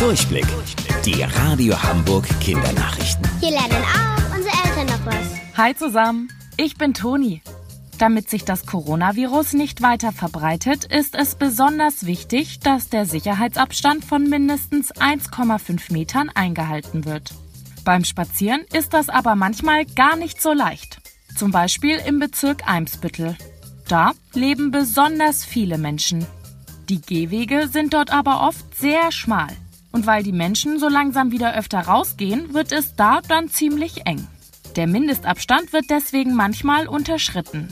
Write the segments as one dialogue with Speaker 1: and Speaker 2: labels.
Speaker 1: Durchblick. Die Radio Hamburg Kindernachrichten.
Speaker 2: Hier lernen auch unsere Eltern noch was.
Speaker 3: Hi zusammen, ich bin Toni. Damit sich das Coronavirus nicht weiter verbreitet, ist es besonders wichtig, dass der Sicherheitsabstand von mindestens 1,5 Metern eingehalten wird. Beim Spazieren ist das aber manchmal gar nicht so leicht. Zum Beispiel im Bezirk Eimsbüttel. Da leben besonders viele Menschen. Die Gehwege sind dort aber oft sehr schmal. Und weil die Menschen so langsam wieder öfter rausgehen, wird es da dann ziemlich eng. Der Mindestabstand wird deswegen manchmal unterschritten.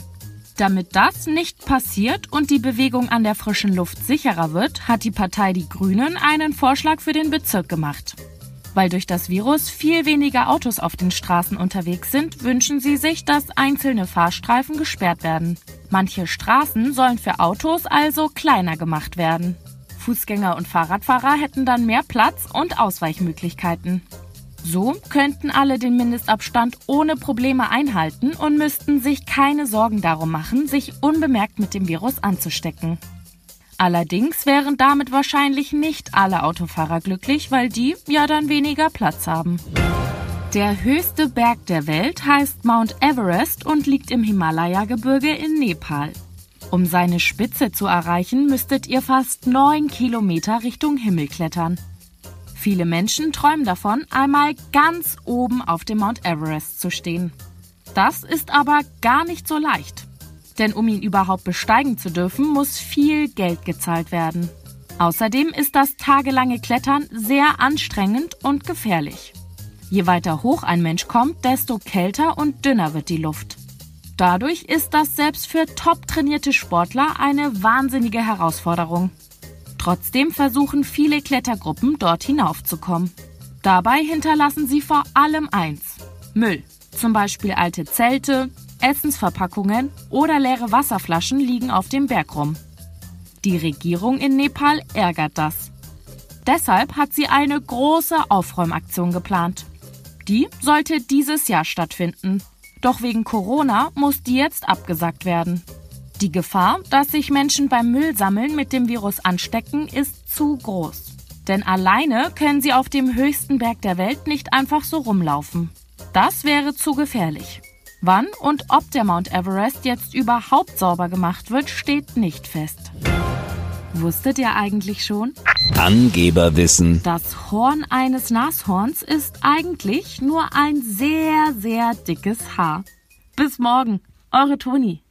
Speaker 3: Damit das nicht passiert und die Bewegung an der frischen Luft sicherer wird, hat die Partei Die Grünen einen Vorschlag für den Bezirk gemacht. Weil durch das Virus viel weniger Autos auf den Straßen unterwegs sind, wünschen sie sich, dass einzelne Fahrstreifen gesperrt werden. Manche Straßen sollen für Autos also kleiner gemacht werden. Fußgänger und Fahrradfahrer hätten dann mehr Platz und Ausweichmöglichkeiten. So könnten alle den Mindestabstand ohne Probleme einhalten und müssten sich keine Sorgen darum machen, sich unbemerkt mit dem Virus anzustecken. Allerdings wären damit wahrscheinlich nicht alle Autofahrer glücklich, weil die ja dann weniger Platz haben. Der höchste Berg der Welt heißt Mount Everest und liegt im Himalaya-Gebirge in Nepal. Um seine Spitze zu erreichen, müsstet ihr fast neun Kilometer Richtung Himmel klettern. Viele Menschen träumen davon, einmal ganz oben auf dem Mount Everest zu stehen. Das ist aber gar nicht so leicht. Denn um ihn überhaupt besteigen zu dürfen, muss viel Geld gezahlt werden. Außerdem ist das tagelange Klettern sehr anstrengend und gefährlich. Je weiter hoch ein Mensch kommt, desto kälter und dünner wird die Luft. Dadurch ist das selbst für top trainierte Sportler eine wahnsinnige Herausforderung. Trotzdem versuchen viele Klettergruppen dort hinaufzukommen. Dabei hinterlassen sie vor allem eins: Müll. Zum Beispiel alte Zelte, Essensverpackungen oder leere Wasserflaschen liegen auf dem Berg rum. Die Regierung in Nepal ärgert das. Deshalb hat sie eine große Aufräumaktion geplant. Die sollte dieses Jahr stattfinden. Doch wegen Corona muss die jetzt abgesagt werden. Die Gefahr, dass sich Menschen beim Müllsammeln mit dem Virus anstecken, ist zu groß. Denn alleine können sie auf dem höchsten Berg der Welt nicht einfach so rumlaufen. Das wäre zu gefährlich. Wann und ob der Mount Everest jetzt überhaupt sauber gemacht wird, steht nicht fest. Wusstet ihr eigentlich schon?
Speaker 1: Angeberwissen.
Speaker 3: Das Horn eines Nashorns ist eigentlich nur ein sehr, sehr dickes Haar. Bis morgen, eure Toni.